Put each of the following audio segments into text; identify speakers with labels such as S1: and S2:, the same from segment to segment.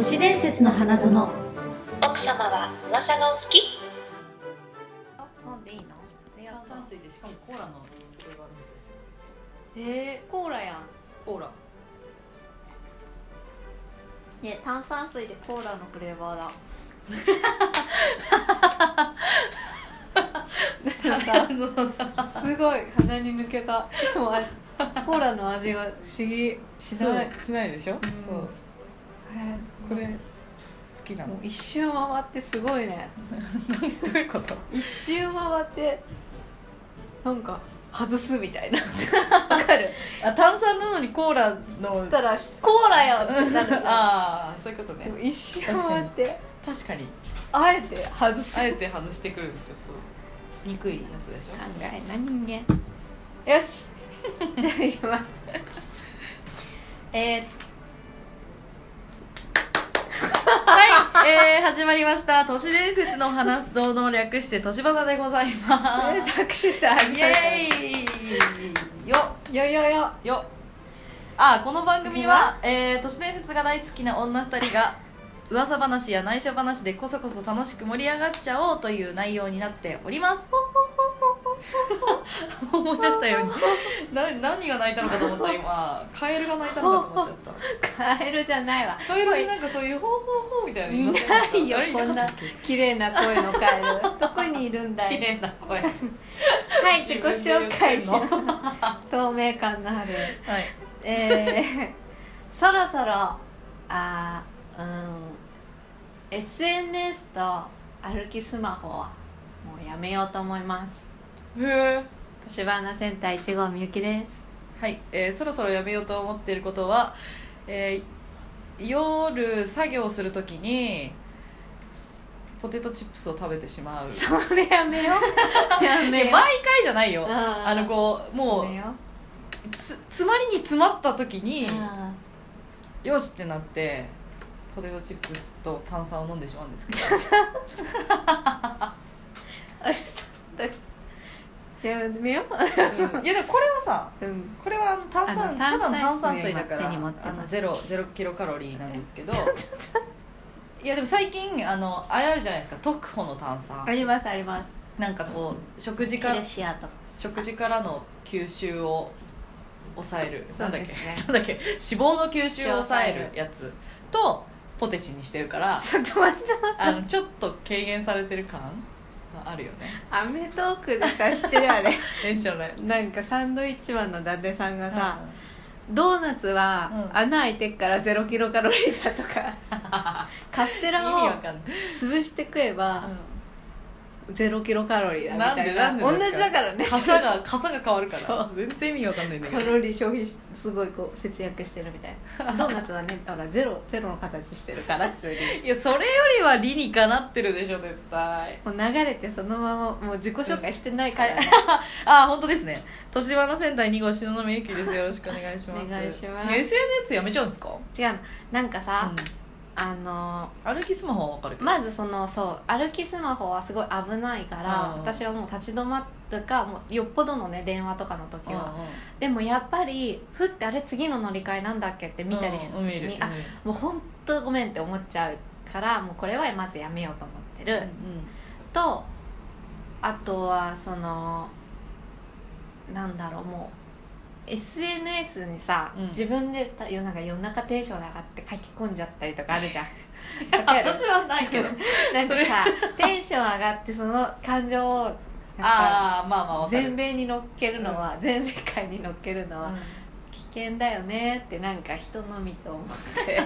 S1: 都市伝説の花園。
S2: 奥様は噂がお好き？
S3: 飲んでいいの？
S4: 炭酸水でしかもコーラのフレーバーですよ
S3: えー、コーラやん。
S4: コーラ。
S3: ね炭酸水でコーラのフレーバーだ。すごい鼻に抜けた。でもあコーラの味が不思議しない。
S4: しないでしょ、
S3: ん。
S4: そう。
S3: え
S4: これ好きなの？
S3: もう一周回ってすごいね。
S4: どういうこと？
S3: 一周回ってなんか外すみたいな。わかる？
S4: あ炭酸なのにコーラの。
S3: そしたらコーラよってなる
S4: ああそういうことね。
S3: でも一周回って
S4: 確かに。
S3: あえて外す。
S4: あえて外してくるんですよそう。憎いやつでしょ？
S3: 考えな人間。よし。じゃあいきます。えー、
S4: はえー、始まりました。都市伝説の話す堂々略して都市花でございま
S3: とりあえず握手して
S4: イエーイ。よ
S3: よよよ。
S4: よ。あこの番組は、えー、都市伝説が大好きな女2人が噂話や内緒話でこそこそ楽しく盛り上がっちゃおうという内容になっております 思い出したように。な何が泣いたのかと思った今。カエルが泣いたのかと思っちゃった。
S3: カエルじゃないわ。
S4: カエルになんかそういうホーホーホーみたいなの
S3: いないよこんな綺麗な声のカエル。どこにいるんだ
S4: け綺
S3: い
S4: 麗な声。
S3: はい自己紹介
S4: の。
S3: 透明感のある。
S4: はい。
S3: えー、そろそろあーうん SNS と歩きスマホはもうやめようと思います
S4: へえ
S3: 年花センター1号みゆきです。
S4: はい、えーそろそろやめようと思っていることは、えー夜作業するときにポテトチップスを食べてしまう。
S3: それやめよう。やめよ
S4: 毎回じゃないよ。
S3: あ
S4: のこうもうつ詰まりに詰まった時に
S3: あ
S4: よしってなってポテトチップスと炭酸を飲んでしまうんですけど。
S3: あちょっと やめよ
S4: う。ん。いやでもこれはさ
S3: ううん。
S4: これはあの炭酸
S3: あの
S4: ただの炭
S3: 炭酸水
S4: 酸水だから
S3: 手に持ってます。
S4: あのゼロゼロキロカロリーなんですけど いやでも最近あのあれあるじゃないですか特保の炭酸。
S3: ありますあります。
S4: なんかこう食事
S3: キ
S4: から
S3: レシアとか。
S4: 食事からの吸収を抑える。
S3: そ
S4: なんだっけ、
S3: ね。
S4: なんだっけ？脂肪の吸収を抑えるやつ。とポテチにしてるから
S3: ちょっと待って
S4: あのちょっと軽減されてる感があるよね。
S3: アメトークでさ知ってるあれ
S4: え知らない。
S3: なんかサンドイッチマンの伊達さんがさ、ドーナツは
S4: うん。
S3: 穴開いてっからゼロキロカロリーだとか カステ
S4: 意
S3: ラを潰して食えばゼロキロカロリーだみたいな。
S4: なんでなんで
S3: 同じだからね。
S4: 傘が傘が変わるか
S3: そう。
S4: ら全然意味わかんないんだけど。
S3: カロリー消費すごいこう節約してるみたいな。ドーナツはねほらゼロゼロの形してるから。普通に
S4: いやそれよりは理にかなってるでしょ絶対。
S3: もう流れてそのままもう自己紹介してないから、ね。
S4: あ本当ですね。年花仙台2号篠宮ゆきです。よろしくお願いします。
S3: お願いします。
S4: ね SNS やめちゃうんですか、
S3: 違うの。なんかさ、
S4: うん
S3: あの
S4: 歩きスマホは分かるけど。
S3: まずそのそう歩きスマホはすごい危ないから、
S4: うん
S3: 私はもう立ち止まるかもうよっぽどのね電話とかの時は、でもやっぱりふってあれ次の乗り換えなんだっけって見たりした時に、あもう本当ごめんって思っちゃうからもうこれはまずやめようと思ってる、とあとはそのなんだろうもう SNS にさ、
S4: うん。
S3: 自分でた夜中夜中テンション上がって書き込んじゃったりとかあるじゃん。わかる
S4: 私はないけど。
S3: なんかさテンション上がってその感情をやっ
S4: ああまあまあ
S3: 全米に乗っけるのは、全世界に乗っけるのは、
S4: うん。
S3: 危険だよねってなんか人のみと思って。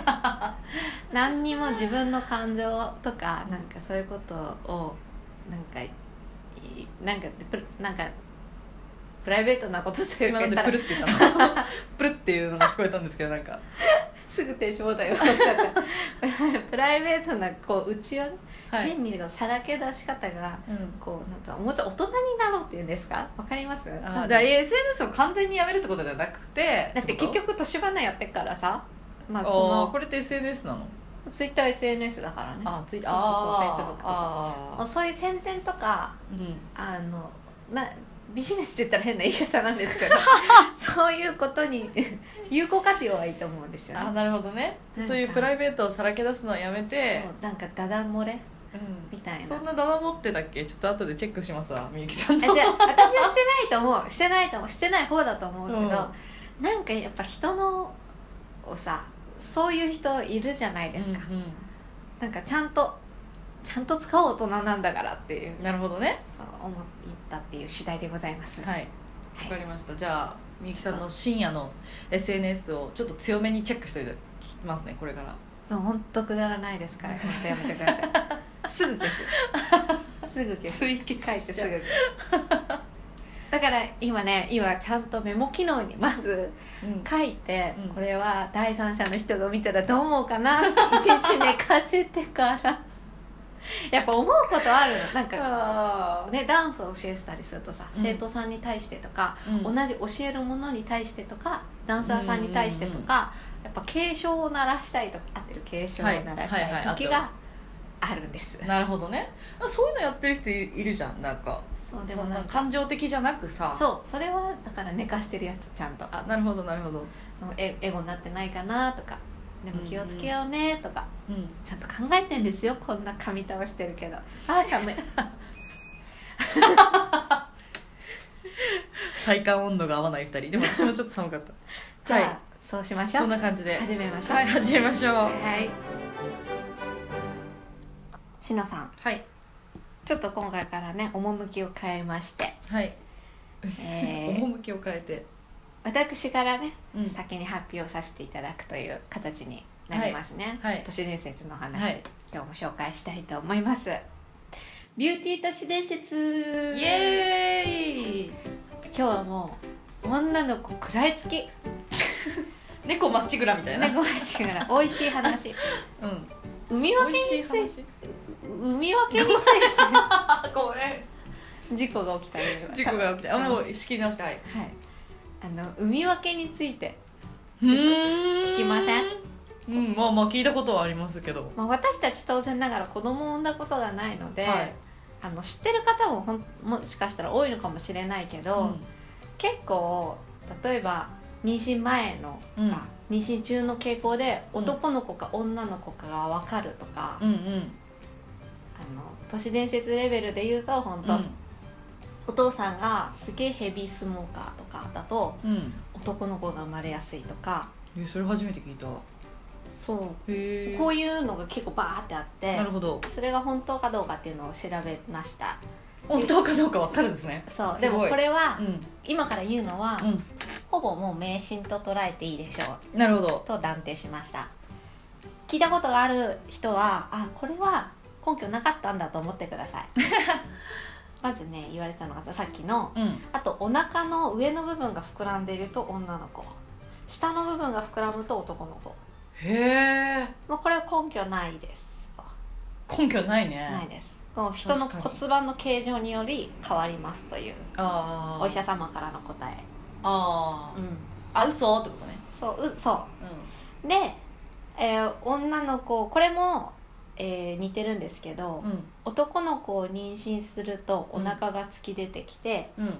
S3: 何にも自分の感情とかなんかそういうことをなんかいなんかなんかプライベートなことという
S4: 今
S3: か
S4: なんでプルって言ったの？プルっていうのが聞こえたんですけどなんか。
S3: すぐ停止ボタン押しちゃった。プライベートなこううちはね、
S4: はい、
S3: 変にさらけ出し方が
S4: うん。
S3: こうなんかもうちょっと大人になろうっていうんですか？わかります？
S4: あーだから SNS を完全にやめるってことではなくて
S3: だって結局年花やってっからさまあ
S4: あ
S3: その
S4: ーこれって SNS なの？
S3: ツイッター SNS だからね。
S4: あツイッ
S3: そうそうそう
S4: あー
S3: Facebook とか。
S4: あー。
S3: そういう宣伝とか
S4: うん。
S3: あのなビジネスって言ったら変な言い方なんですけど そういうことに 有効活用はいいと思うんですよね。
S4: あなるほどね。そういうプライベートをさらけ出すのはやめて。
S3: そうなんかダダ漏れ
S4: うん。
S3: みたいな。
S4: そんなダダ持ってたっけ？ちょっと後でチェックしますわみゆきさんの。
S3: あじゃあ私はしてないと思う。してないと思う。してない方だと思うけど、なんかやっぱ人のをさそういう人いるじゃないですか、
S4: うんうん。
S3: なんかちゃんとちゃんと使う大人なんだからっていう。
S4: なるほどね。
S3: そう思ったっていう次第でございます、
S4: はい。わかりました。じゃあみゆきさんの深夜の SNS をちょっと強めにチェックしておいて聞きますねこれから。
S3: そう本当くだらないですから。本当やめてください。すぐ消す。すぐ消す。
S4: 追
S3: 書いてすぐだから今ね今ちゃんとメモ機能にまず
S4: うん。
S3: 書いて、
S4: うん。
S3: これは第三者の人が見たらどう思うかな。って一日寝かせてから やっぱ思うことあるの。なんか
S4: あ
S3: ねダンスを教えてたりするとさ、
S4: うん。
S3: 生徒さんに対してとか、
S4: うん。
S3: 同じ教えるものに対してとかダンサーさんに対してとか、やっぱ警鐘を鳴らしたいと合ってる警鐘を鳴らした
S4: はいはいはい
S3: い時があるんです、
S4: なるほどね。そういうのやってる人いいるじゃん。なんか
S3: そうで
S4: そんな
S3: もな
S4: 感情的じゃなくさ。
S3: そうそれはだから寝かしてるやつちゃんと。
S4: あなるほどなるほど。
S3: エエゴになってないかなとかでも気をつけようねとか、
S4: うん。
S3: ちゃんと考えてんですよ。こんな髪倒してるけど。あー寒い。
S4: 体感温度が合わない二人。でも私もちょっと寒かった。
S3: じゃあ、
S4: はい。
S3: そうしましょ
S4: こ
S3: うん
S4: な感じで。
S3: 始めましょう。
S4: はい始めましょう。
S3: はい。しのさん。
S4: はい。
S3: ちょっと今回からね趣を変えまして、
S4: はい。
S3: えー。
S4: 趣を変えて。
S3: 私からね、
S4: うん。
S3: 先に発表させていただくという形になりますね、
S4: はい。はい。
S3: 都市伝説の話、
S4: はい。
S3: 今日も紹介したいと思います。ビューティー都市伝説。
S4: イエーイ。
S3: 今日はもう女の子食らいつき。
S4: 猫まっしぐらみたいな、
S3: 猫足から。美味しい話。
S4: うん。
S3: 海
S4: 美
S3: 分けに
S4: 味しい
S3: ついて
S4: 話。
S3: 海分けについ
S4: あ ごめん。
S3: て事故が起きた
S4: 事故が起きてあもう仕切り直してはい。
S3: はい。あの海分けについて、
S4: うん。
S3: 聞きません？
S4: うんまあまあ聞いたことはありますけど。
S3: まあ、私たち当然ながら子供を産んだことがないので、
S4: はい。
S3: あの知ってる方もほんもしかしたら多いのかもしれないけど、
S4: うん。
S3: 結構例えば妊娠前のか、
S4: うん。
S3: 妊娠中の傾向で
S4: うん
S3: 男の子か女の子かが分かるとか、
S4: うんうん。
S3: あの都市伝説レベルで言うと本当、
S4: うん。
S3: お父さんがすげえヘビースモーカーとかだと
S4: うん。
S3: 男の子が生まれやすいとか。
S4: えそれ初めて聞いた
S3: そう。こういうのが結構バーってあって
S4: なるほど。
S3: それが本当かどうかっていうのを調べました。
S4: 本当かどうかわかるんですね。
S3: そう。でもこれは、
S4: うん。
S3: 今から言うのは、
S4: う
S3: ほぼもう迷信と捉えていいでしょう。ん
S4: なるほど。
S3: と断定しました。聞いたことがある人はあこれは根拠なかったんだと思ってください。まずね言われたのがささっきの
S4: うん。
S3: あとお腹の上の部分が膨らんでいると女の子。下の部分が膨らむと男の子
S4: へえ
S3: もうこれは根拠ないです。
S4: 根拠ないね。
S3: ないです。この人の骨盤の形状により変わりますという。
S4: ああ
S3: お医者様からの答え。
S4: あー。
S3: うん。
S4: あ嘘ってことね。
S3: そううそう。で、えー女の子これも、えー似てるんですけど、
S4: うん。
S3: 男の子を妊娠するとお腹が突き出てきて、
S4: うんうん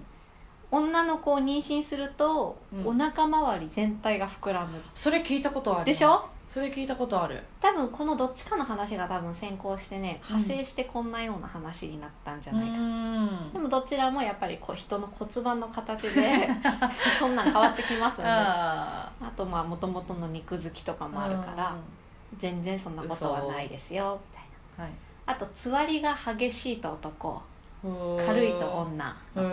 S3: 女の子を妊娠すると、
S4: うん。
S3: お腹周り全体が膨らむ。
S4: それ聞いたことある
S3: でしょ？
S4: それ聞いたことある。
S3: 多分このどっちかの話が多分先行してね
S4: うん。
S3: 派生してこんなような話になったんじゃないか、
S4: ん。
S3: でもどちらもやっぱりこう人の骨盤の形で そんなん変わってきますのであ
S4: あ。
S3: とまあもともとの肉付きとか
S4: あ
S3: もあるから、全然そんなことはないですよみたいな。
S4: はい。
S3: あとつわりが激しいと男。軽いと女の子、ま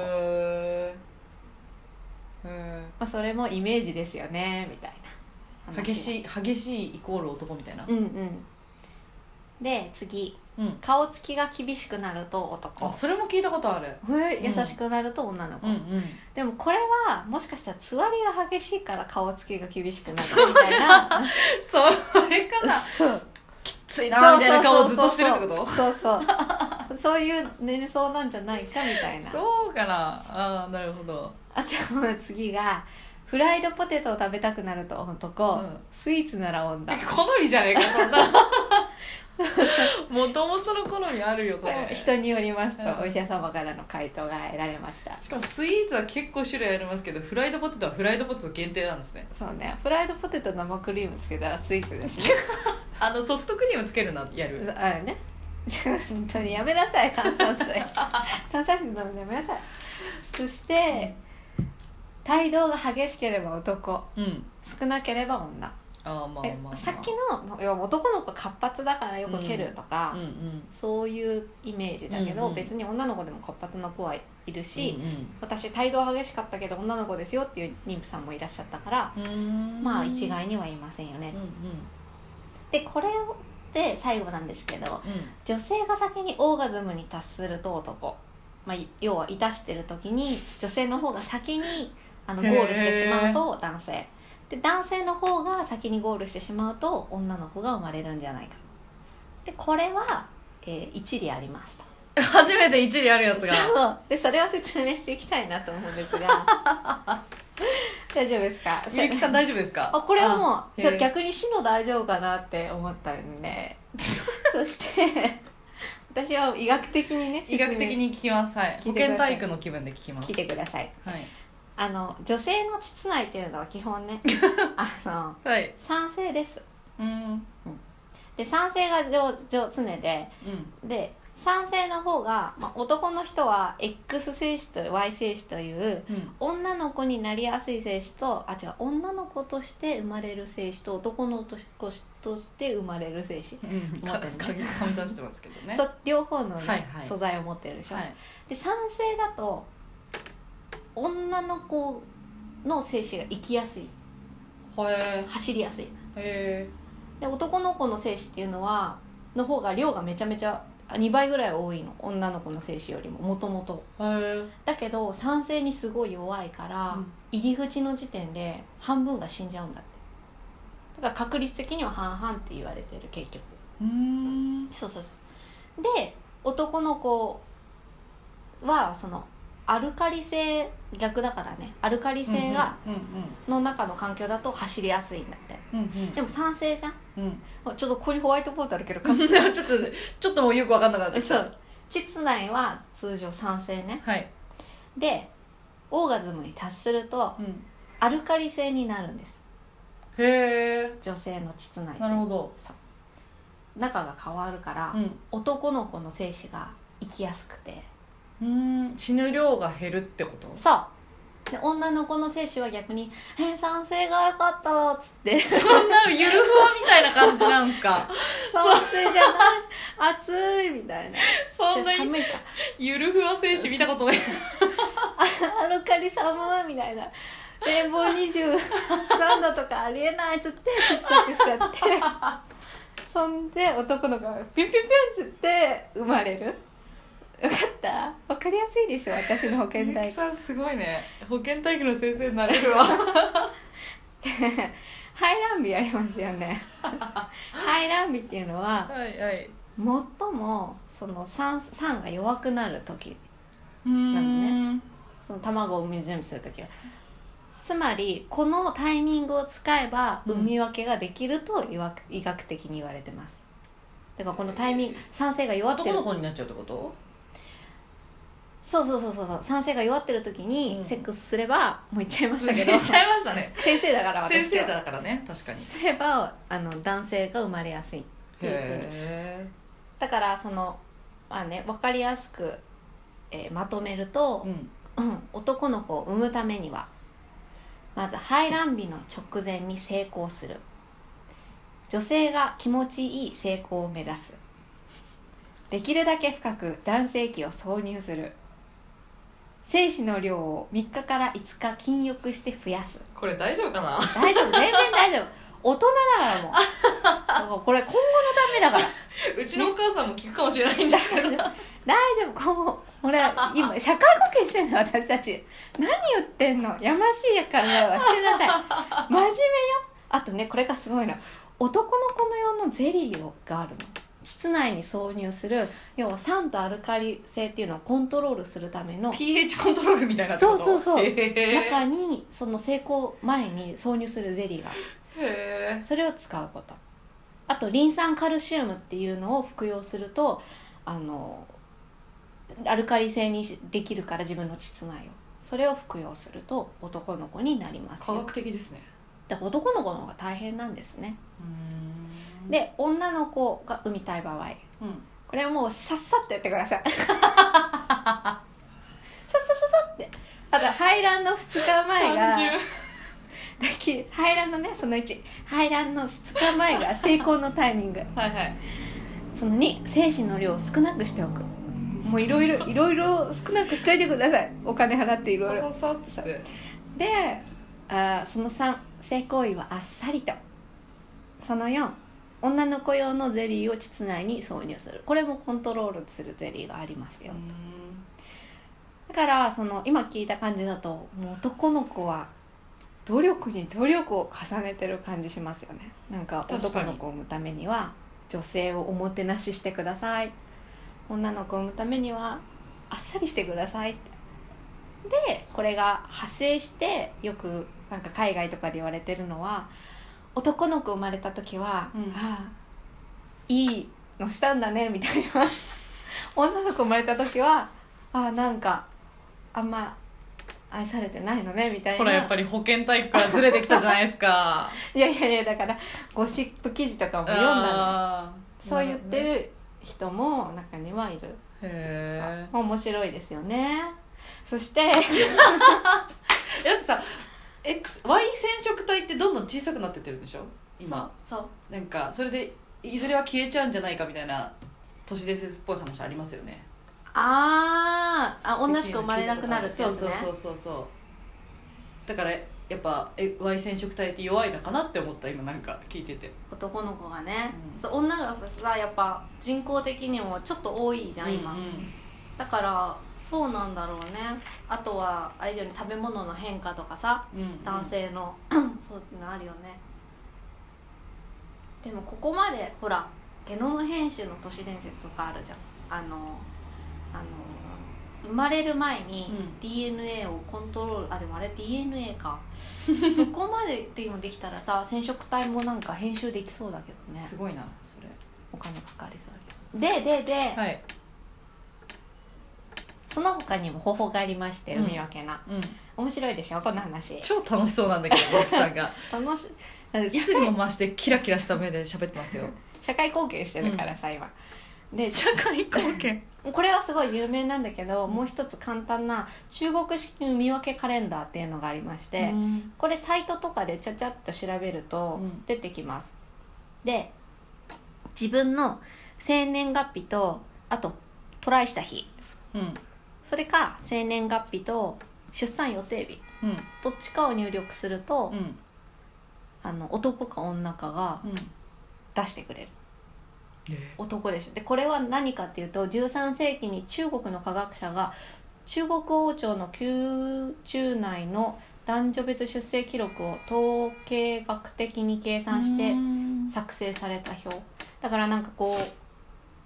S4: へーへ
S3: あ、それもイメージですよねみたいな
S4: ー激
S3: い
S4: しい激しいイコール男みたいな。
S3: うんうん。で次。
S4: うん。
S3: 顔つきが厳しくなると男。
S4: あそれも聞いたことある。
S3: 優しくなると女の子、
S4: うん。うん
S3: でもこれはもしかしたらつわりが激しいから顔つきが厳しくなるみたいな。
S4: それかな。きついなみたいな顔をずっとしてるってこと？
S3: そうそうそう。いう寝相なんじゃないかみたいな。
S4: そうかな。ああなるほど
S3: あと次がフライドポテトを食べたくなると男、
S4: うん。
S3: スイーツなら女
S4: 好みじゃねえかそんな。
S3: フ
S4: もともとの好みあるよそれ。
S3: 人によりますと、
S4: うん。
S3: お医者様からの回答が得られました。
S4: しかもスイーツは結構種類ありますけどフライドポテトはフライドポテト限定なんですね。
S3: そうね。フライドポテト生クリームつけたらスイーツだしね。
S4: あのソフトクリームつけるなやる？
S3: あれね。本当にやめなさい炭酸水。炭酸水飲むのやめなさい。そして態度が激しければ男。
S4: うん。
S3: 少なければ女。
S4: ああまあ
S3: え
S4: まあ、まあ、
S3: さっきの要は男の子活発だからよく蹴るとか、
S4: うんうん。
S3: そういうイメージだけど、
S4: うんうん。
S3: 別に女の子でも活発な子はいるし、
S4: うん
S3: 私態度激しかったけど女の子ですよっていう妊婦さんもいらっしゃったから、
S4: うん、うーん。
S3: まあ一概にはいませんよね、
S4: うんうん。
S3: でこれで最後なんですけど
S4: う
S3: 女性が先にオーガズムに達すると男、まあ、要はいたしてる時に女性の方が先にあのゴ
S4: へー
S3: ールしてしまうと男性。で男性の方が先にゴールしてしまうと女の子が生まれるんじゃないか。でこれは、えー一理ありますと。
S4: ん 初めて一理あるやつが。
S3: そう。でそれを説明していきたいなと思うんですが。大丈夫ですか？
S4: みゆきさん大丈夫ですか？
S3: あこれはもう逆に死の大丈夫かなって思ったんで。そして私は医学的にね
S4: 医学的に聞きます。はい。保健体育の気分で聞きます。
S3: 聞いてください。
S4: はい
S3: あの女性の膣内っていうのは基本ね。あの
S4: はい。
S3: 酸性です。
S4: うん。
S3: で酸性が常常常で
S4: うん。
S3: で酸性の方が、まあ、男の人は X 精子と Y 精子という
S4: うん。
S3: 女の子になりやすい精子とあ違う女の子として生まれる精子と男の子として生まれる精子、
S4: うん。か
S3: 持ってるね。
S4: かかみ出してますけどね。
S3: そ両方のね、
S4: はいはい。
S3: 素材を持ってるでしょ、
S4: はい。
S3: で酸性だと女の子の精子が生きやすい。走りやすい。
S4: へ
S3: で男の子の精子っていうのはの方が量がめちゃめちゃあ2倍ぐらい多いの。女の子の精子よりももともと
S4: え。へ
S3: だけど酸性にすごい弱いから、
S4: うん。
S3: 入り口の時点で半分が死んじゃうんだって。だから確率的には半々って言われてる結局。
S4: えうん。
S3: そうそうそう。で男の子はそのアルカリ性逆だからね。アルカリ性がの中の環境だと走りやすいんだって。
S4: うんうん。
S3: でも酸性じゃん。
S4: うん。
S3: あちょっとここにホワイトボードあるけど
S4: ちょっとちょっともうよくわかんなかった。
S3: そう。膣内は通常酸性ね。
S4: はい。
S3: でオーガズムに達すると
S4: うん。
S3: アルカリ性になるんです。
S4: へえ
S3: 女性の膣内で
S4: なるほど。
S3: 中が変わるから、
S4: うん。
S3: 男の子の精子が生きやすくて
S4: うん。死ぬ量が減るってこと？
S3: そう。で女の子の精子は逆に「えー、酸性が良かった」っつって。
S4: そんなゆるふわみたいな感じなんですか？
S3: 酸性じゃない。暑いみたいな。
S4: そんな
S3: で寒いか。
S4: ゆるふわ精子見たことない。
S3: アルカリ寒いみたいな。冷房23度とかありえないっつって失速しちゃって。そんで男の子がピュンピュンピュンっつって生まれるよかった。わかりやすいでしょ私の保健体
S4: さんすごいね。保健体育の先生になれるわ。
S3: 排卵日ありますよね。排卵日っていうのは
S4: はいはい。
S3: 最もその酸酸が弱くなる時。
S4: うーん。
S3: なその卵を産む準備する時は。つまりこのタイミングを使えば
S4: うん。
S3: 産み分けができると医学医学的に言われてます。だからこのタイミング酸性が弱って
S4: 男
S3: る
S4: の方になっちゃうってこと？
S3: そうそうそうそうそう。酸性が弱ってる時
S4: うん。
S3: にセックスすれば、もう言っちゃいましたけど。
S4: ちゃいましたね。
S3: 先生だから私
S4: 先生だからね。確かに。
S3: すればあの男性が生まれやすいっていう。
S4: へ
S3: だからそのまあね分かりやすく、えーまとめると
S4: え、うん。
S3: うん、男の子を産むためにはまず排卵日の直前に成功する。女性が気持ちいい成功を目指す。できるだけ深く男性器を挿入する精子の量を3日から5日禁欲して増やす。
S4: これ大丈夫かな？
S3: 大丈夫。全然大丈夫。大人だからもう。だからこれ今後のためだから。
S4: うちのお母さんも聞くかもしれないんだけど。
S3: 大丈夫。今後俺今社会保険してんの私たち。何言ってんの？やましい考えは捨てなさい。真面目よ。あとねこれがすごいの。男の子の用のゼリーがあるの膣内に挿入する要は酸とアルカリ性っていうのをコントロールするための
S4: pH コントロールみたいな
S3: そうそうそう。中にその成功前に挿入するゼリーが。
S4: へえ。
S3: それを使うこと。あとリン酸カルシウムっていうのを服用するとあのアルカリ性にできるから自分の膣内を。それを服用すると男の子になります。よ
S4: 科学的ですね。
S3: で男の子の方が大変なんですね。
S4: うん
S3: で女の子が産みたい場合。
S4: うん。
S3: これはもうさっさってやってください。さっさっさっさって。あと排卵の2日前が排卵のねその1排卵の2日前が成功のタイミング。
S4: はいはい。
S3: その2精子の量を少なくしておく。もういろいろいろいろ少なくしといてください。お金払っていろいろ。
S4: そうそうそう
S3: であーその3性行為はあっさりと。その4女の子用のゼリーを膣内に挿入する。これもコントロールするゼリーがありますよだからその今聞いた感じだともう男の子は努力に努力を重ねてる感じしますよね。なんか男の子を産むためには女性をおもてなししてください。女の子を産むためにはあっさりしてくださいって。でこれが派生してよくなんか海外とかで言われてるのは男の子生まれた時は、
S4: うん。
S3: ああいいのしたんだねみたいな。女の子生まれた時はああなんかあんま愛されてないのねみたいな。
S4: ほらやっぱり保健体育からずれてきたじゃないですか。
S3: いやいやいやだからゴシップ記事とかも読んだの。そう言ってる人も中にはいる。
S4: へ
S3: 面白いですよね。そして
S4: え だってさ X Y 染色体ってどんどん小さくなってってるでしょ？今。
S3: そう
S4: なんかそれでいずれは消えちゃうんじゃないかみたいな都市伝説っぽい話ありますよね。
S3: あーあ女しか生まれなくなるってやつね。
S4: そうそうそうそうそう。だからやっぱえ Y 染色体って弱いのかなって思った今なんか聞いてて。
S3: 男の子がね、
S4: うん。
S3: そう女がさやっぱ人口的にもちょっと多いじゃん今、
S4: うんうん
S3: だからそうなんだろうね。あとはあれだよね食べ物の変化とかさ
S4: うん
S3: 男性の、そういうのあるよね。でもここまでほらゲノム編集の都市伝説とかあるじゃん。あのあの生まれる前に
S4: うん。
S3: DNA をコントロール、あでもあれ DNA か。そこまででもできたらさ染色体もなんか編集できそうだけどね。
S4: すごいなそれ。
S3: お金かかりそうだけど。ででで、
S4: はい
S3: その他にも方法がありまして
S4: うん。
S3: 海分けな、
S4: うん。
S3: 面白いでしょ？この話。
S4: 超楽しそうなんだけど 奥さんが。
S3: 楽しい
S4: いつにも増してキラキラした目で喋ってますよ。
S3: 社会貢献してるからさ、今で
S4: 社会貢献？
S3: これはすごい有名なんだけど、もう一つ簡単な中国式海分けカレンダーっていうのがありまして、
S4: うん。
S3: これサイトとかでちゃちゃっと調べると
S4: うん。
S3: 出てきます、で自分の生年月日とあとトライした日。
S4: うん
S3: それか生年月日と出産予定日。
S4: うん。
S3: どっちかを入力すると、
S4: うん。
S3: あの男か女かが
S4: うん。
S3: 出してくれる。
S4: え
S3: 男でしょ。でこれは何かっていうと13世紀に中国の科学者が中国王朝の宮中内の男女別出生記録を統計学的に計算して
S4: うん。
S3: 作成された表。だからなんかこう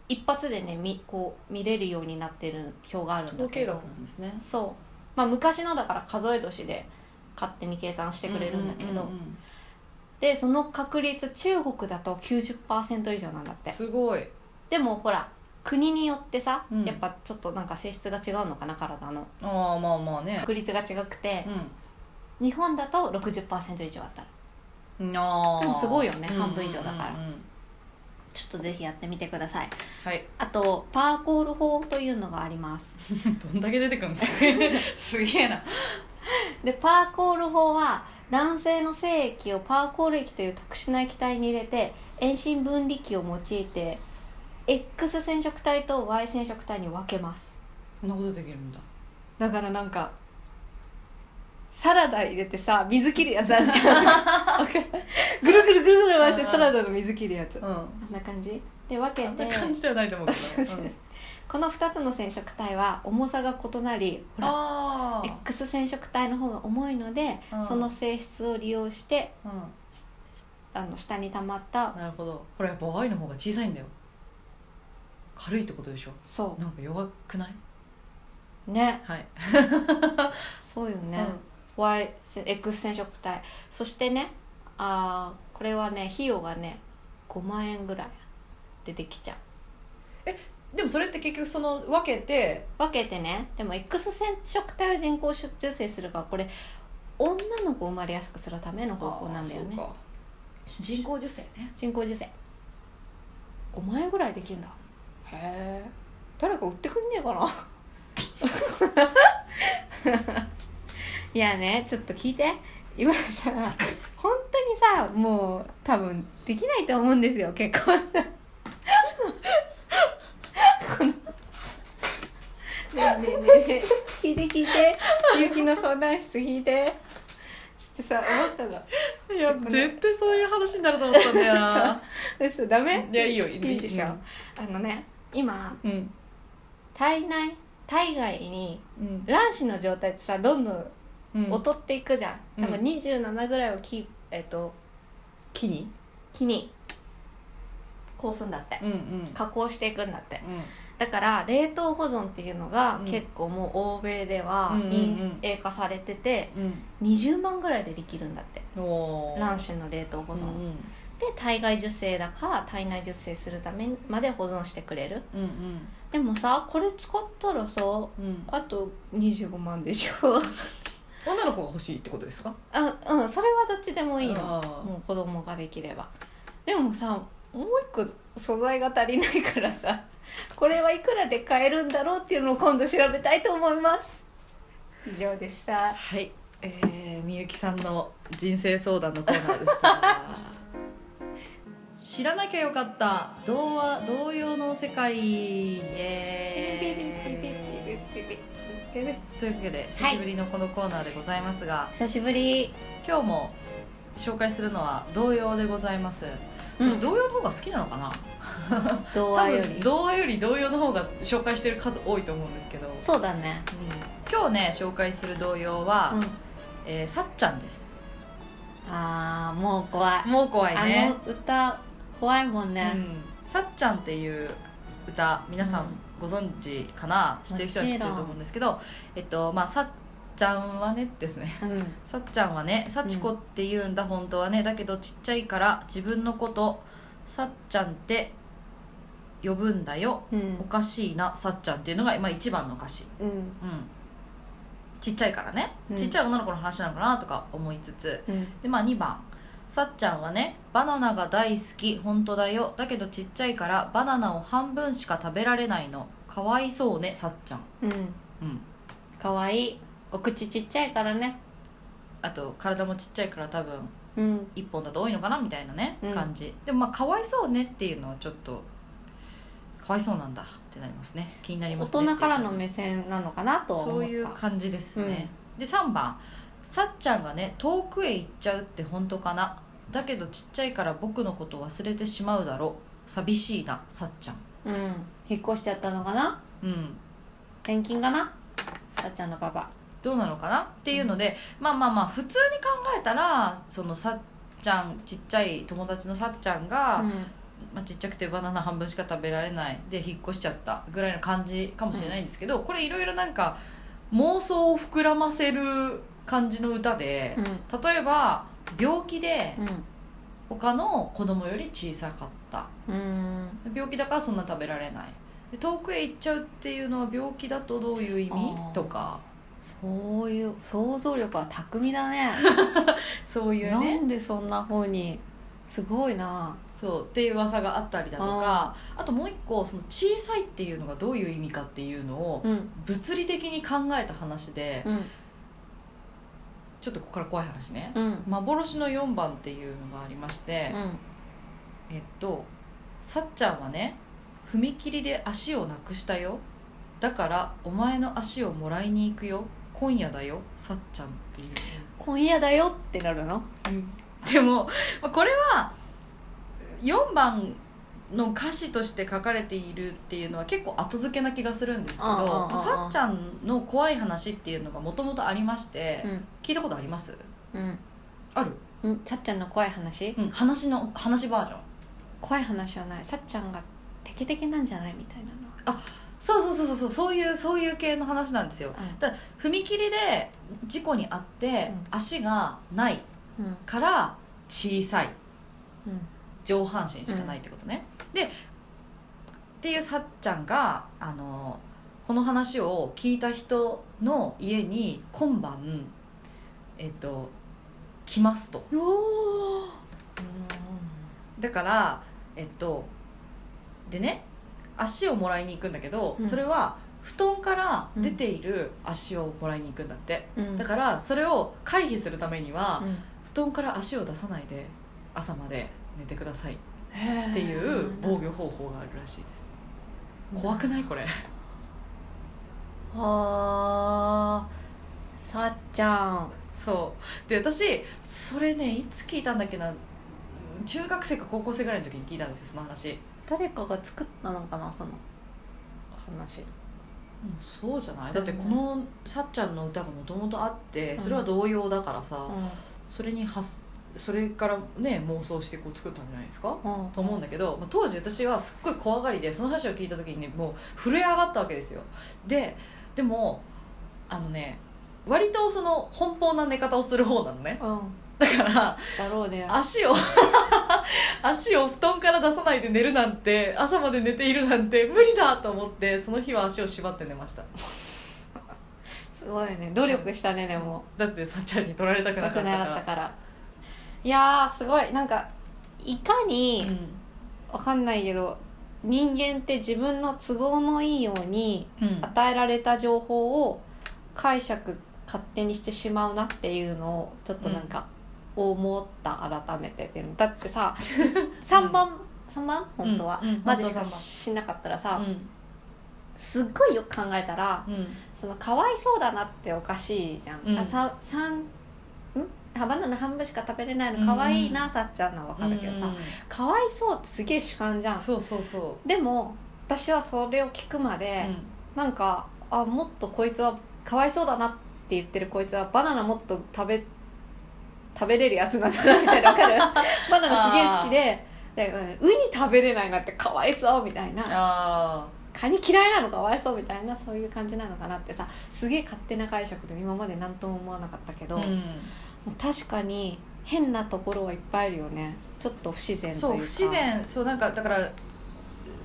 S3: 一発でねみこう見れるようになってる表があるんだけど。
S4: 統計学なんですね。
S3: そう。まあ昔のだから数え年で勝手に計算してくれるんだけど、
S4: うんうんうん
S3: でその確率中国だと90%以上なんだって。
S4: すごい。
S3: でもほら国によってさ、
S4: うん。
S3: やっぱちょっとなんか性質が違うのかな体の。
S4: ああまあまあね。
S3: 確率が違くて
S4: う、
S3: 日本だと60%以上あったら。
S4: んあー。
S3: でもすごいよね
S4: うん
S3: 半分以上だから。
S4: うんうんうん
S3: ちょっとぜひやってみてください。
S4: はい。
S3: あとパーコール法というのがあります。
S4: どんだけ出てくるの？すげえ。すげえな。
S3: でパーコール法は男性の精液をパーコール液という特殊な液体に入れて遠心分離器を用いて X 染色体と Y 染色体に分けます。
S4: そんなことできるんだ。
S3: だからなんかサラダ入れてさ水切るやつあるじゃん。ぐるぐるぐるぐる回してサラダの水切るやつ。
S4: うん。
S3: こんな感じ？で分け
S4: あんな
S3: て
S4: 感じではないと思うけど、うん
S3: この2つの染色体は重さが異なりほら
S4: あ
S3: X 染色体の方が重いので
S4: うん。
S3: その性質を利用して
S4: あ、
S3: の下に溜まった。
S4: なるほど。これやっぱ Y の方が小さいんだよ。軽いってことでしょ。
S3: そ
S4: なんか弱くない？う
S3: ね。
S4: はい、
S3: そうよね、Y X 染色体。そしてねあーこれはね費用がね5万円ぐらいでできちゃう。
S4: でもそれって結局その分けて？
S3: 分けてね。でも X 染色体を人工授精するからこれ女の子を生まれやすくするための方法なんだよね。
S4: 人工授精ね。
S3: 人工授精。5万円ぐらいできるんだ。へえ誰か売ってくんねえかな？いやねちょっと聞いて。今さ本当にさもう多分できないと思うんですよ結婚さ。この。ねえねえねえ。聞いて聞いて。ゆうきの相談室聞いて。ちょっとさ思ったの。
S4: いや絶対そういう話になると思ったんだよ。な
S3: 嘘ダメ？
S4: いやいいよ。い
S3: いいでしょ、あのね今
S4: うん。
S3: 体内体外に
S4: うん。
S3: 卵子の状態ってさどんどん
S4: うん
S3: 劣っていくじゃん、
S4: うん。
S3: 多分27ぐらいをキーえっと
S4: 木に？
S3: 木に。こうすんだって。
S4: うんうん。
S3: 加工していくんだって。
S4: うん。
S3: だから冷凍保存っていうのが
S4: うん。
S3: 結構もう欧米では
S4: うんうんうん。
S3: 民営化されてて
S4: うん。
S3: 20万ぐらいでできるんだって。卵子の冷凍保存、
S4: うん
S3: で体外受精だか体内受精するためまで保存してくれる。
S4: うんうん。
S3: でもさこれ使ったらさ
S4: うん。
S3: あと25万でしょ
S4: 女の子が欲しいってことですか？
S3: あうんそれはどっちでもいいの
S4: あー。
S3: もう子供ができれば。でもさもう一個素材が足りないからさ これはいくらで買えるんだろうっていうのを今度調べたいと思います。以上でした。
S4: はい。えー、みゆきさんの人生相談のコーナーでした。知らなきゃよかった。童話童謡の世界イエーイというわけで久しぶりのこのコーナーでございますが、
S3: 久しぶり、
S4: 今日も紹介するのは童謡でございます、
S3: うん。
S4: 私童謡の方が好きなのかな？
S3: 童
S4: 多
S3: 話より。
S4: 分童話より童謡の方が紹介してる数多いと思うんですけど、
S3: そうだね。
S4: うん。今日ね紹介する童謡は、
S3: うん。
S4: えーさっちゃんです。
S3: あーもう怖い。
S4: もう怖いね。
S3: あの歌怖いもんね、
S4: うん。さっちゃんっていう歌皆さん
S3: うん
S4: ご存知かな、知ってる人は知ってると思うんですけどえっとまあさっちゃんはねですね。
S3: うん。
S4: さっちゃんはね幸子って言うんだ、本当はね。だけどちっちゃいから自分のことさっちゃんって呼ぶんだよ。
S3: うん。
S4: おかしいなさっちゃんっていうのが、まあ、一番の歌詞
S3: うん。
S4: うん。ちっちゃいからね、
S3: うん。
S4: ちっちゃい女の子の話なのかなとか思いつつ。
S3: うん。
S4: でまあ2番さっちゃんはねバナナが大好き本当だよ。だけどちっちゃいからバナナを半分しか食べられないの。かわいそうねさっちゃん。
S3: うん。
S4: うん。
S3: かわいい。お口ちっちゃいからね。
S4: あと体もちっちゃいから多分
S3: うん。
S4: 1本だと多いのかな？みたいなね、
S3: うん。
S4: 感じ。でもまあかわいそうねっていうのはちょっとかわいそうなんだってなりますね。気になりますね
S3: 大人からの目線なのかな？と思った。
S4: そういう感じですね、で3番。さっちゃんがね遠くへ行っちゃうって本当かな？だけどちっちゃいから僕のこと忘れてしまうだろう。寂しいなさっちゃん。
S3: うん。引っ越しちゃったのかな？
S4: うん。
S3: 転勤かな？さっちゃんのパパ。
S4: どうなのかな？っていうので、まあまあまあ普通に考えたらそのさっちゃんちっちゃい友達のさっちゃんが、
S3: うん。
S4: まあ、ちっちゃくてバナナ半分しか食べられないで引っ越しちゃったぐらいの感じかもしれないんですけど、これいろいろなんか妄想を膨らませる感じの歌で、例えば病気で他の子供より小さかった。
S3: うん。うん
S4: 病気だからそんな食べられない。で遠くへ行っちゃうっていうのは病気だとどういう意味？とか。
S3: そういう想像力は巧みだね。
S4: そういう
S3: な
S4: ね
S3: んでそんな方にすごいな。
S4: そうっていう噂があったりだとか。あともう一個その小さいっていうのがどういう意味かっていうのを
S3: うん。
S4: 物理的に考えた話で
S3: うん
S4: ちょっとここから怖い話ね。
S3: うん。
S4: 幻の4番っていうのがありまして、えっとさっちゃんはね踏切で足をなくしたよ。だからお前の足をもらいに行くよ。今夜だよ。さっちゃんっていう。
S3: 今夜だよってなるの？
S4: でもまあこれは4番の歌詞として書かれているっていうのは結構後付けな気がするんですけどさっちゃんの怖い話っていうのがもともとありまして、
S3: うん。
S4: 聞いたことあります？
S3: うん。
S4: ある、
S3: うん。さっちゃんの怖い話？
S4: うん、話の話バージョン。
S3: 怖い話はない。さっちゃんがテケテケなんじゃないみたいなの。
S4: そうそうそうそうそうそういうそういう系の話なんですよ。だ踏切で事故に遭って、
S3: うん。
S4: 足がないから小さい。っ
S3: うん
S4: 上半身しかないってことね、でっていうさっちゃんがあのこの話を聞いた人の家に今晩えっと来ますと。だからえっとでね足をもらいに行くんだけど、
S3: うん。
S4: それは布団から出ている足をもらいに行くんだって、
S3: うん。
S4: だからそれを回避するためには、
S3: うん。
S4: 布団から足を出さないで朝まで寝てください。っていう防御方法があるらしいです。怖くない？これ。
S3: はあさっちゃん。
S4: そう。で私それねいつ聞いたんだっけな。中学生か高校生ぐらいの時に聞いたんですよその話。
S3: 誰かが作ったのかなその話。
S4: うんそうじゃない？だって
S3: うん
S4: このさっちゃんの歌がもともとあってそれは童謡だからさ、それに発それからね妄想してこう作ったんじゃないですか？
S3: うん。
S4: と思うんだけど、まあ、当時私はすっごい怖がりでその話を聞いた時にねもう震え上がったわけですよ。ででもあのね割とその奔放な寝方をする方なのね。
S3: うん。
S4: だから
S3: だろうね。
S4: 足を 足を布団から出さないで寝るなんて朝まで寝ているなんて無理だと思ってその日は足を縛って寝ました。
S3: すごいね。努力したねでも。
S4: だってさっちゃんに取られたくなかったから
S3: いやーすごい。なんかいかに、わかんないけど人間って自分の都合のいいように
S4: うん。うん
S3: 与えられた情報を解釈勝手にしてしまうなっていうのをちょっとなんか思った改めてだってさ 3番3番？本当は、
S4: うん。うん。
S3: までしかしなかったらさ、
S4: うん。
S3: すっごいよく考えたら
S4: うん。
S3: そのかわいそうだなっておかしいじゃん、
S4: うん。
S3: あさ三んあバナナ半分しか食べれないのかわいいな、
S4: うん
S3: さっちゃんのは分かるけどさ、
S4: うん。
S3: かわいそうってすげえ主観じゃん。
S4: そうそうそ
S3: でも私はそれを聞くま
S4: う、
S3: で、なんかあもっとこいつはかわいそうだなって言ってるこいつはバナナもっと食べ食べれるやつなんだなみたいなわかる？バナナすげえ好きででウニ食べれないなんてかわいそうみたいな。
S4: あ
S3: カニ嫌いなのかわいそうみたいなそういう感じなのかなってさすげえ勝手な解釈で今まで何とも思わなかったけど、
S4: あ、うん、
S3: 確かに変なところはいっぱいあるよね。ちょっと不自然というか。
S4: そう不自然。そうなんかだから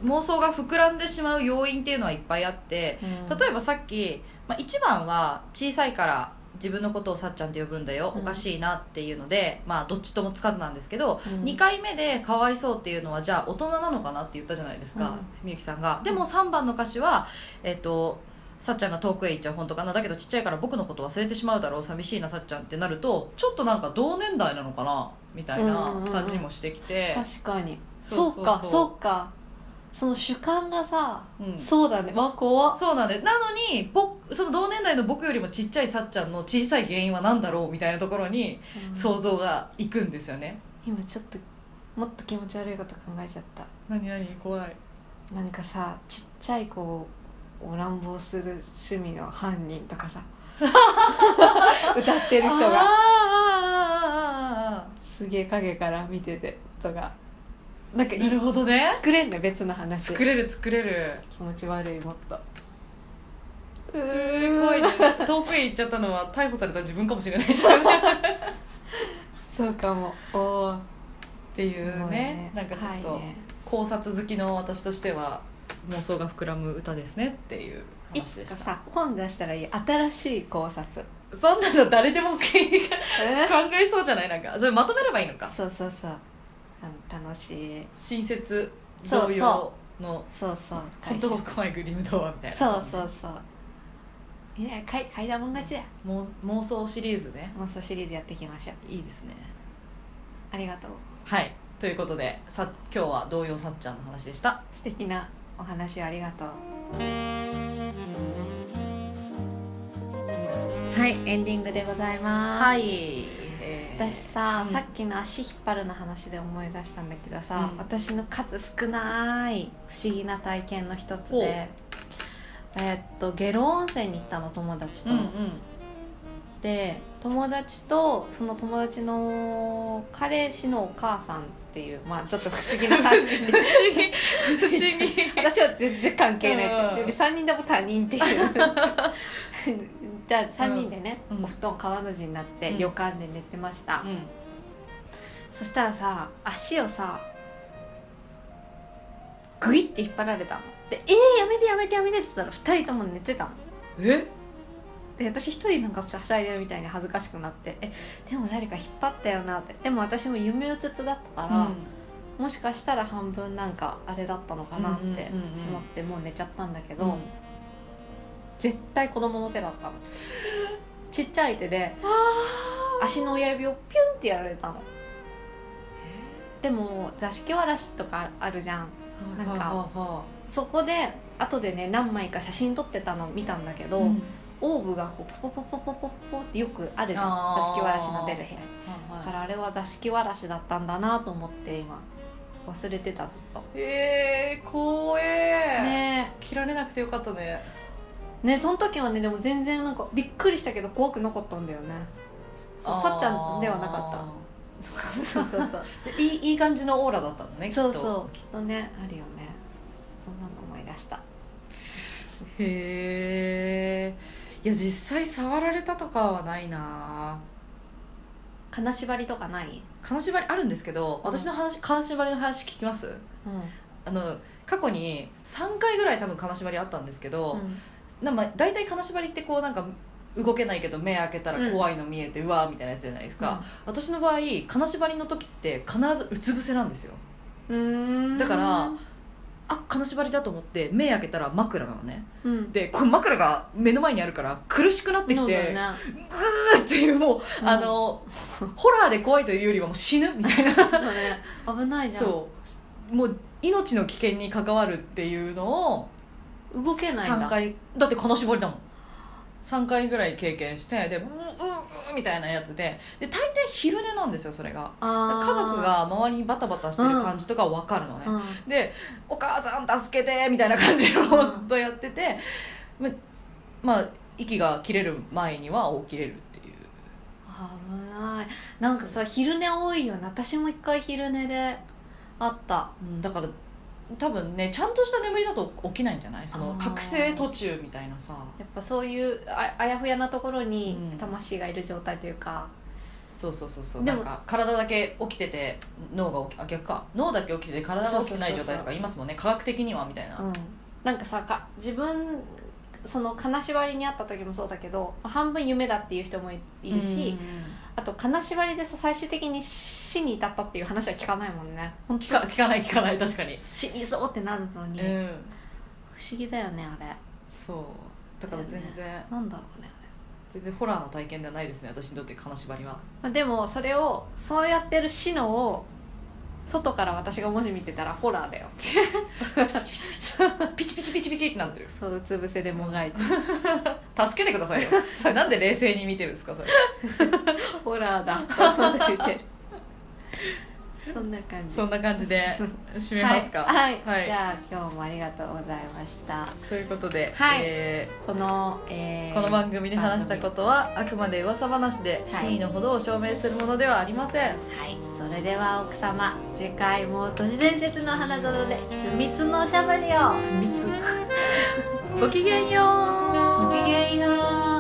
S4: 妄想が膨らんでしまう要因っていうのはいっぱいあって
S3: うん。
S4: 例えばさっき、まあ、1番は小さいから自分のことをさっちゃんって呼ぶんだよ、
S3: うん。
S4: おかしいなっていうのでまあどっちともつかずなんですけど、
S3: うん。
S4: 2回目でかわいそうっていうのはじゃあ大人なのかなって言ったじゃないですか、
S3: うん。
S4: みゆきさんが。でも3番の歌詞はえっ、とさっちゃんが遠くへ行っちゃう本当かな。だけどちっちゃいから僕のこと忘れてしまうだろう。寂しいなさっちゃんってなるとちょっとなんか同年代なのかなみたいな感じもしてきて、
S3: 確かに。
S4: そ
S3: そうかそうか。その主観がさ、
S4: うん。
S3: そうだね。わ怖っ。
S4: そうなんでなのに僕その同年代の僕よりもちっちゃいさっちゃんの小さい原因は何だろうみたいなところに
S3: うん。
S4: 想像がいくんですよね、
S3: 今ちょっともっと気持ち悪いこと考えちゃった。
S4: 何何？怖い。
S3: なんかさちっちゃい子を乱暴する趣味の犯人とかさ。歌ってる人が。
S4: あ
S3: すげえ影から見ててとか。なんか
S4: なるほどね。
S3: 作れんね別の話。
S4: 作れる作れる。
S3: 気持ち悪いもっと。う
S4: す
S3: ー
S4: ごいね遠くへ行っちゃったのは逮捕された自分かもしれないですよね。
S3: そうかも。おおっ
S4: っていうね。なんかちょっと
S3: ね、
S4: 考察好きの私としては妄想が膨らむ歌ですねっていう
S3: い
S4: 話でした。
S3: さ本出したらいい新しい考察。
S4: そんなの誰でも考
S3: え
S4: えそうじゃないなんかそれまとめればいいのか。
S3: そうそうそう。あの楽しい。
S4: 新設同様の
S3: そうそう。
S4: コントロークマイグリムドアみたいな。
S3: そうそうそう。いや買い買いだもん勝ちだ
S4: もう妄想シリーズね。
S3: 妄想シリーズやっていきましょう
S4: いいですね。
S3: ありがとう。
S4: はい。ということでさ今日は童謡さっちゃんの話でした。
S3: 素敵なお話をありがとう。はいエンディングでございます、
S4: い、えー
S3: 私さ、
S4: うん。
S3: さっきの足引っ張るの話で思い出したんだけどさ、
S4: うん。
S3: 私の数少ない不思議な体験の一つでえーっと下呂温泉に行ったの友達と、
S4: うんうん
S3: で友達とその友達の彼氏のお母さんっていうまあちょっと不思議な3人で。
S4: 不思議。不思議
S3: 私は全然関係ない。
S4: うん
S3: で3人でも他人っていう。じゃあ3人でね、
S4: うん
S3: お布団川の字になって
S4: うん。
S3: 旅館で寝てました、
S4: うん。
S3: そしたらさ足をさグイって引っ張られたの。で「えー、やめてやめてやめて」って言ったら2人とも寝てたの。
S4: え？
S3: で私一人なんかはしゃいでるみたいに恥ずかしくなって「えでも誰か引っ張ったよな」って。でも私も夢うつつだったから、もしかしたら半分なんかあれだったのかなって
S4: うんうんうんうん。
S3: 思ってもう寝ちゃったんだけど、
S4: うん。
S3: 絶対子供の手だったの。ちっちゃい手で足の親指をピュンってやられたの。でも座敷わらしとかあるじゃん。なんかそこで後でね何枚か写真撮ってたの見たんだけど、
S4: あうん
S3: オーブがこうポポポポポポポってよくあるじゃん。座敷わらしの出る部屋
S4: はいはい。
S3: だからあれは座敷わらしだったんだなと思って今忘れてたずっと。
S4: えー、怖え
S3: ね。
S4: 切られなくてよかったね。
S3: えねえその時はねでも全然なんかびっくりしたけど怖くなかったんだよね。そうさっちゃんではなかった。そうそうそう
S4: た いいいい感じのオーラだったのね
S3: そう
S4: きっと。
S3: そうきっとねあるよね。そうそうそう。そんなの思い出した。
S4: へえいや実際触られたとかはないな。
S3: 金縛りとかない？
S4: 金縛りあるんですけど私の話金縛りの話聞きます？
S3: う
S4: あの過去に3回ぐらい多分金縛りあったんですけど、なまあ大体金縛りってこうなんか動けないけど目開けたら怖いの見えて、うわーみたいなやつじゃないですか、私の場合金縛りの時って必ずうつ伏せなんですよ。
S3: うん。
S4: だからあ金縛りだと思って目開けたら枕なのね。
S3: うん。
S4: でこの枕が目の前にあるから苦しくなってきて、
S3: よね。
S4: グーっていうもう、
S3: うん。
S4: あのホラーで怖いというよりはもう死ぬみたいな。
S3: ね。危ないじゃん。
S4: そう。もう命の危険に関わるっていうのを
S3: 動けないんだ。
S4: 3回だって金縛りだもん3回ぐらい経験してでうんうんうんみたいなやつでで大抵昼寝なんですよそれが。家族が周りにバタバタしてる感じとか分かるのね、
S3: うん。
S4: で「お母さん助けて」みたいな感じのを
S3: うん
S4: ずっとやってて、ままあ息が切れる前には起きれるっていう。
S3: 危ない。なんかさ昼寝多いよね。私も一回昼寝であった。
S4: うんだから多分ねちゃんとした眠りだと起きないんじゃない？その覚醒途中みたいなさ。
S3: やっぱそういうああやふやなところに
S4: うん。
S3: 魂がいる状態というか、
S4: そうそうそうそう。なんか体だけ起きてて脳が起きあ逆か。脳だけ起きてて体が起きてない状態とか言いますもんね。科学的にはみたいな、
S3: うん、なんかさか自分その金縛りにあった時もそうだけど半分夢だっていう人もいいるし、あと金縛りでさ最終的に死に至ったっていう話は聞かないもんね。本
S4: 聞か聞かない聞かない確かに。
S3: 死にそうってなるのに、
S4: うん
S3: 不思議だよねあれ。
S4: そう。だから全然、
S3: なんだろうね
S4: 全然ホラーな体験ではないですね私にとって金縛りは。
S3: まあでもそれをそうやってるシノを外から私が文字見てたらホラーだよ。
S4: ピチピチピチピチってなってる。
S3: そううつ伏せでもがいて。
S4: 助けてくださいよ。なんで冷静に見てるんですかそれ。
S3: ホラーだ そんな感じ。
S4: そんな感じで締めますか？
S3: はい、はい。
S4: はい。
S3: じゃあ今日もありがとうございました。
S4: ということで、
S3: はい。
S4: え
S3: この、えー
S4: ーこの番組で話したことはあくまで噂話で
S3: はい。
S4: 真意のほどを証明するものではありません、
S3: はい。それでは奥様次回も都市伝説の花園で秘密のおしゃべりを。
S4: 秘密。ごきげんよう。
S3: ごきげんよう